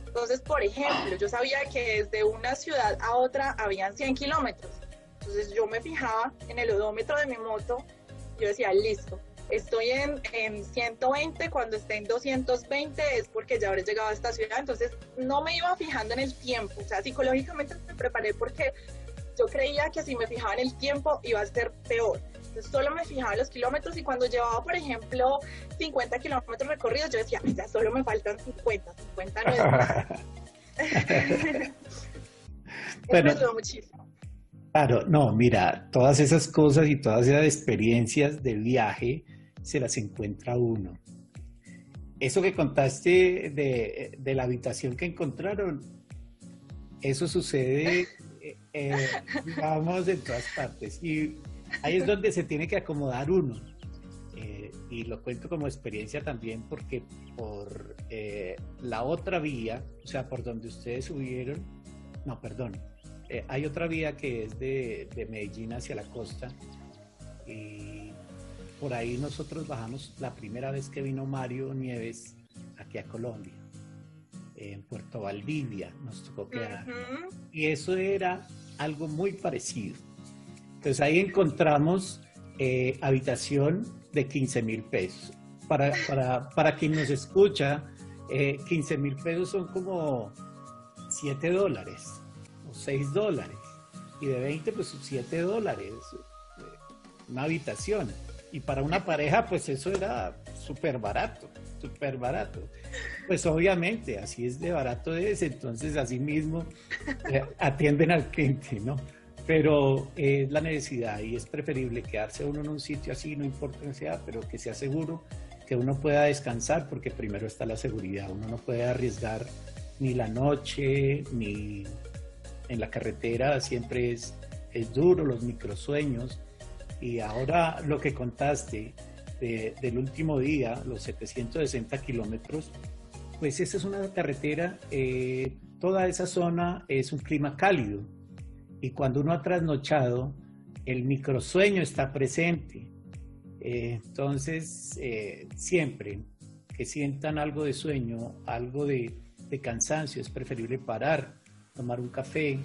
Entonces, por ejemplo, yo sabía que desde una ciudad a otra habían 100 kilómetros. Entonces yo me fijaba en el odómetro de mi moto, yo decía, listo, estoy en, en 120, cuando esté en 220 es porque ya habré llegado a esta ciudad, entonces no me iba fijando en el tiempo, o sea, psicológicamente me preparé porque yo creía que si me fijaba en el tiempo iba a ser peor. Entonces solo me fijaba en los kilómetros y cuando llevaba, por ejemplo, 50 kilómetros recorridos, yo decía, ya solo me faltan 50, 50 no es nada. (laughs) bueno, ayudó muchísimo. Claro, no, mira, todas esas cosas y todas esas experiencias de viaje se las encuentra uno. Eso que contaste de, la habitación que encontraron, eso sucede, (laughs) eh, eh, digamos, en todas partes. Y ahí es donde se tiene que acomodar uno. Eh, y lo cuento como experiencia también porque por la otra vía, o sea, por donde ustedes subieron, no, perdón, hay otra vía que es de, de Medellín hacia la costa. Y por ahí nosotros bajamos la primera vez que vino Mario Nieves aquí a Colombia, en Puerto Valdivia, nos tocó quedar. Y eso era algo muy parecido. Entonces ahí encontramos eh, habitación de 15 mil pesos. Para, para, para, quien nos escucha, 15 eh, mil pesos son como 7 dólares o 6 dólares. Y de 20, pues 7 dólares. Eh, una habitación. Y para una pareja, pues eso era súper barato, súper barato. Pues obviamente, así es de barato es, entonces así mismo eh, atienden al cliente, ¿no? Pero es la necesidad y es preferible quedarse uno en un sitio así, no importa que sea, pero que sea seguro, que uno pueda descansar, porque primero está la seguridad. Uno no puede arriesgar ni la noche, ni en la carretera, siempre es, es duro, los microsueños y ahora lo que contaste del último día, los 760 kilómetros, pues esa es una carretera, eh, toda esa zona es un clima cálido. Y cuando uno ha trasnochado, el microsueño está presente. Eh, entonces, eh, siempre que sientan algo de sueño, algo de, de cansancio, es preferible parar, tomar un café,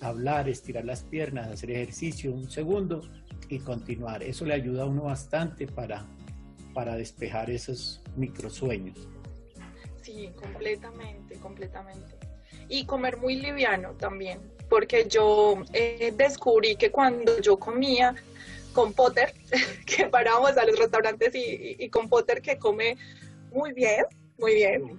hablar, estirar las piernas, hacer ejercicio un segundo y continuar. Eso le ayuda a uno bastante para, para despejar esos microsueños. Sí, completamente, completamente. Y comer muy liviano también, porque yo eh, descubrí que cuando yo comía con Potter, (laughs) que parábamos a los restaurantes y, y con Potter que come muy bien, muy bien.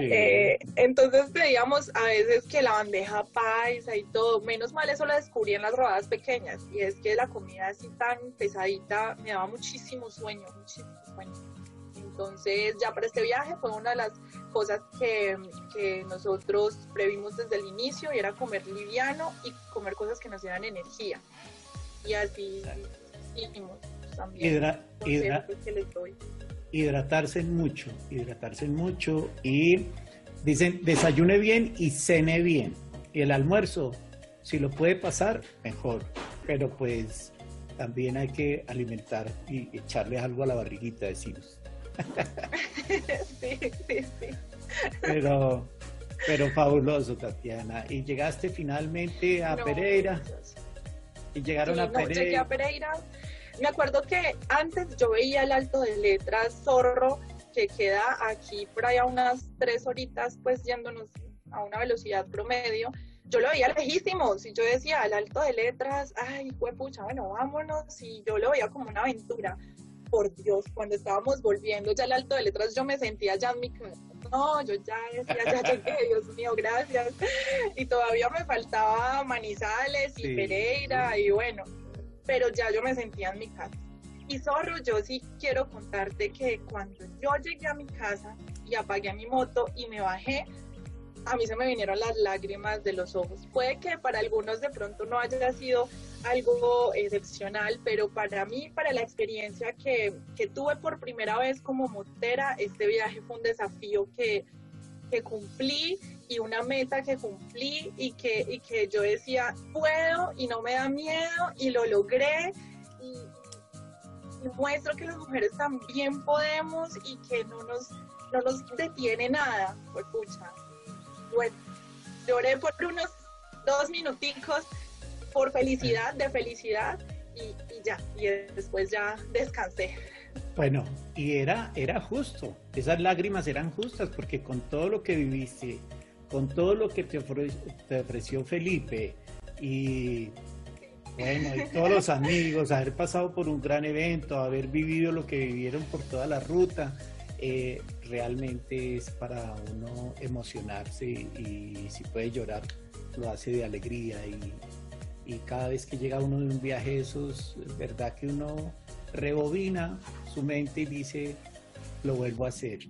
Eh, entonces veíamos a veces que la bandeja paisa y todo, menos mal eso lo descubrí en las rodadas pequeñas, y es que la comida así tan pesadita me daba muchísimo sueño, muchísimo sueño. Entonces ya para este viaje fue una de las cosas que, que nosotros previmos desde el inicio y era comer liviano y comer cosas que nos dieran energía. Y así hicimos también. Hidratarse mucho, hidratarse mucho y dicen desayune bien y cene bien. Y el almuerzo, si lo puede pasar, mejor. Pero pues también hay que alimentar y echarle algo a la barriguita, decimos. (laughs) sí, sí, sí. Pero, pero fabuloso, Tatiana. Y llegaste finalmente a Pereira. Y llegaron a Pereira. Llegué a Pereira. Me acuerdo que antes yo veía el alto de letras Zorro, que queda aquí por ahí a unas tres horitas, pues yéndonos a una velocidad promedio yo lo veía lejísimos y yo decía, el alto de letras, ay, pucha, bueno, vámonos, y yo lo veía como una aventura. Por Dios, cuando estábamos volviendo ya al alto de letras, yo me sentía ya en mi casa. No, yo ya decía, ya llegué, (laughs) Dios mío, gracias. Y todavía me faltaba Manizales y Pereira, y bueno, pero ya yo me sentía en mi casa. Y Zorro, yo sí quiero contarte que cuando yo llegué a mi casa y apagué mi moto y me bajé, a mí se me vinieron las lágrimas de los ojos. Puede que para algunos de pronto no haya sido algo excepcional, pero para mí, para la experiencia que, que tuve por primera vez como motera, este viaje fue un desafío que, que cumplí y una meta que cumplí y que, y que yo decía, puedo y no me da miedo y lo logré. Y, muestro que las mujeres también podemos y que no nos, no nos detiene nada. Pues pucha, bueno, lloré por unos dos minuticos por felicidad, de felicidad y, ya, y después ya descansé. Bueno, y era, era justo, esas lágrimas eran justas porque con todo lo que viviste, con todo lo que te, ofreció Felipe y bueno, y todos los amigos, haber pasado por un gran evento, haber vivido lo que vivieron por toda la ruta, eh, realmente es para uno emocionarse y, si puede llorar, lo hace de alegría y, cada vez que llega uno de un viaje de esos, es verdad que uno rebobina su mente y dice, lo vuelvo a hacer.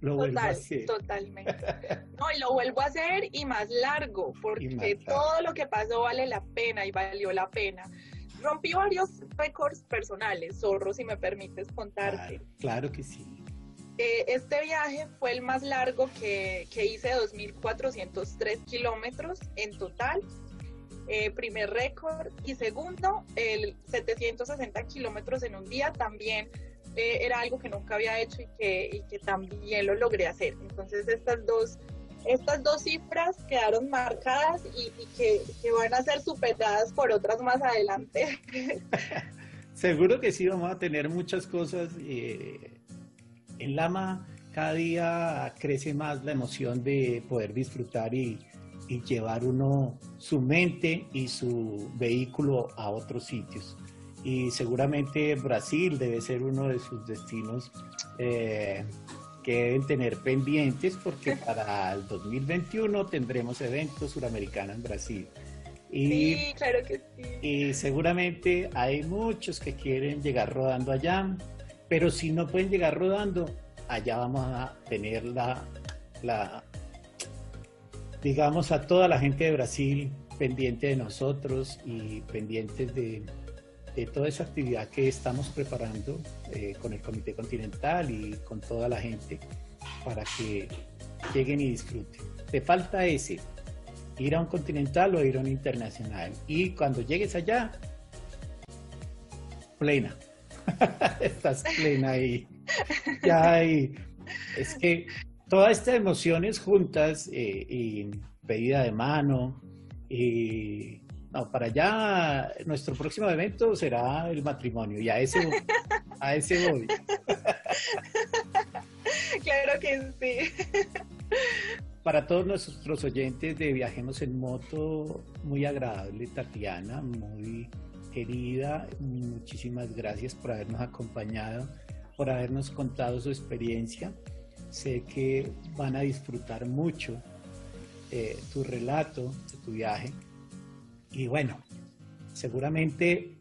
Lo vuelvo a hacer. Totalmente. (laughs) No, y lo vuelvo a hacer y más largo, porque todo lo que pasó vale la pena y valió la pena. Rompí varios récords personales, Zorro, si me permites contarte. claro que sí. Eh, este viaje fue el más largo que, que hice, 2.403 kilómetros en total. Eh, primer récord. Y segundo, el 760 kilómetros en un día también eh, era algo que nunca había hecho y que, también lo logré hacer. Entonces estas dos, estas dos cifras quedaron marcadas y, que, van a ser superadas por otras más adelante. (laughs) Seguro que sí, vamos a tener muchas cosas en Lama cada día crece más la emoción de poder disfrutar y, llevar uno su mente y su vehículo a otros sitios. Y seguramente Brasil debe ser uno de sus destinos eh, que deben tener pendientes porque (laughs) para el 2021 tendremos eventos suramericanos en Brasil. Y, sí, claro que sí. Y seguramente hay muchos que quieren llegar rodando allá pero si no pueden llegar rodando, allá vamos a tener la, la digamos, a toda la gente de Brasil pendiente de nosotros y pendientes de, toda esa actividad que estamos preparando eh, con el Comité Continental y con toda la gente para que lleguen y disfruten. Te falta ese, ir a un continental o ir a un internacional. Y cuando llegues allá, plena. (laughs) Estás plena ahí. Ya hay. Es que todas estas emociones juntas eh, y pedida de mano y no, para allá nuestro próximo evento será el matrimonio y a ese voy, a ese voy. (laughs) Claro que sí. Para todos nuestros oyentes de Viajemos en Moto, muy agradable Tatiana, muy querida, muchísimas gracias por habernos acompañado, por habernos contado su experiencia. Sé que van a disfrutar mucho eh, tu relato de tu viaje. Y bueno, seguramente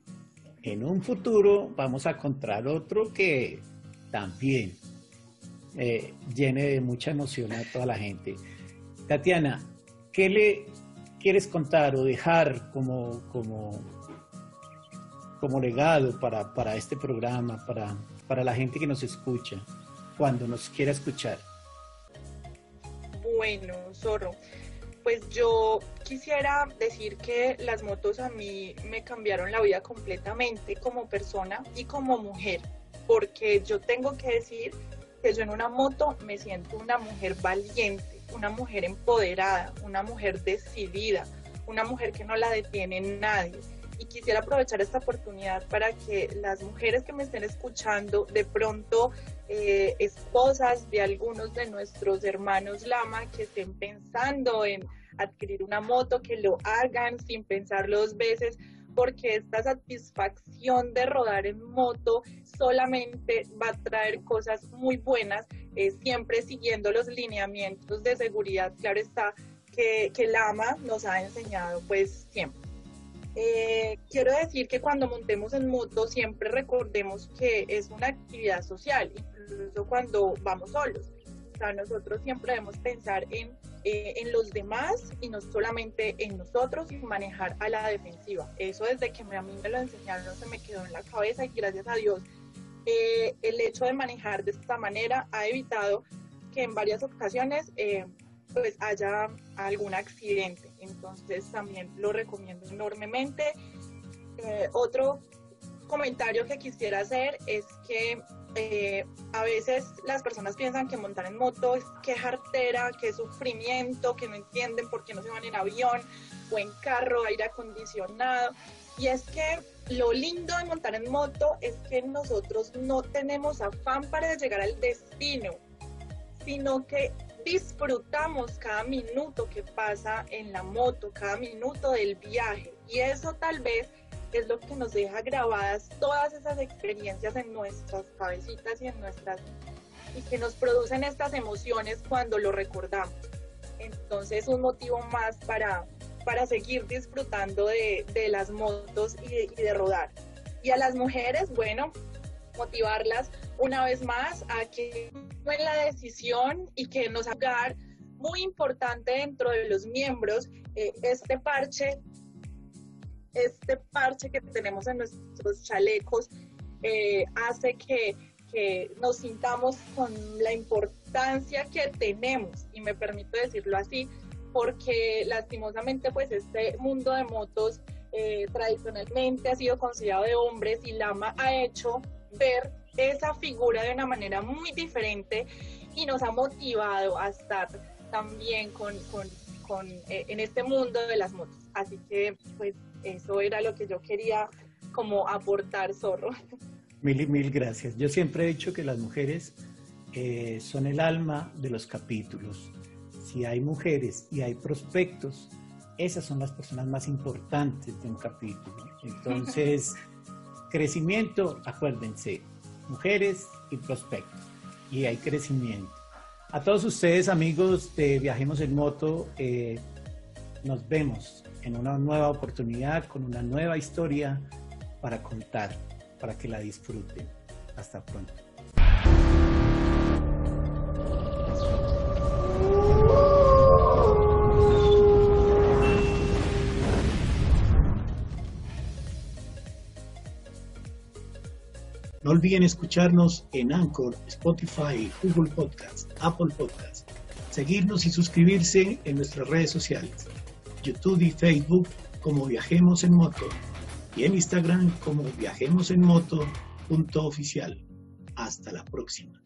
en un futuro vamos a encontrar otro que también eh, llene de mucha emoción a toda la gente. Tatiana, ¿qué le quieres contar o dejar como, como, como legado para, para este programa, para, para la gente que nos escucha, cuando nos quiera escuchar? Bueno, Zorro, pues yo quisiera decir que las motos a mí me cambiaron la vida completamente como persona y como mujer, porque yo tengo que decir que yo en una moto me siento una mujer valiente, una mujer empoderada, una mujer decidida, una mujer que no la detiene nadie. Y quisiera aprovechar esta oportunidad para que las mujeres que me estén escuchando, de pronto eh, esposas de algunos de nuestros hermanos Lama que estén pensando en adquirir una moto, que lo hagan sin pensarlo dos veces, porque esta satisfacción de rodar en moto solamente va a traer cosas muy buenas, eh, siempre siguiendo los lineamientos de seguridad, claro está, que, que el AMA nos ha enseñado pues siempre. Eh, quiero decir que cuando montemos en moto siempre recordemos que es una actividad social, incluso cuando vamos solos. O sea, nosotros siempre debemos pensar en eh, en los demás y no solamente en nosotros y manejar a la defensiva. Eso desde que a mí me lo enseñaron se me quedó en la cabeza y gracias a Dios eh, el hecho de manejar de esta manera ha evitado que en varias ocasiones eh, pues haya algún accidente. Entonces también lo recomiendo enormemente. otro comentario que quisiera hacer es que eh, a veces las personas piensan que montar en moto es que jartera, que sufrimiento, que no entienden por qué no se van en avión o en carro, aire acondicionado. Y es que lo lindo de montar en moto es que nosotros no tenemos afán para llegar al destino, sino que disfrutamos cada minuto que pasa en la moto, cada minuto del viaje. Y eso tal vez es lo que nos deja grabadas todas esas experiencias en nuestras cabecitas y en nuestras y que nos producen estas emociones cuando lo recordamos. Entonces, un motivo más para, para seguir disfrutando de, las motos y de, rodar. Y a las mujeres, bueno, motivarlas una vez más a que tomen la decisión y que nos haga muy importante dentro de los miembros eh, este parche este parche que tenemos en nuestros chalecos eh, hace que, nos sintamos con la importancia que tenemos, y me permito decirlo así, porque lastimosamente pues este mundo de motos eh, tradicionalmente ha sido considerado de hombres y Lama ha hecho ver esa figura de una manera muy diferente y nos ha motivado a estar también con, eh, en este mundo de las motos. Así que pues eso era lo que yo quería como aportar, Zorro. Mil y mil gracias. Yo siempre he dicho que las mujeres eh, son el alma de los capítulos. Si hay mujeres y hay prospectos, esas son las personas más importantes de un capítulo. Entonces, (laughs) crecimiento, acuérdense, mujeres y prospectos. Y hay crecimiento. A todos ustedes, amigos de Viajemos en Moto, eh, nos vemos en una nueva oportunidad con una nueva historia para contar, para que la disfruten. Hasta pronto. No olviden escucharnos en Anchor, Spotify, Google Podcast, Apple Podcast. Seguirnos y suscribirse en nuestras redes sociales. YouTube y Facebook como Viajemos en Moto y en Instagram como Viajemos en Moto. Hasta la próxima.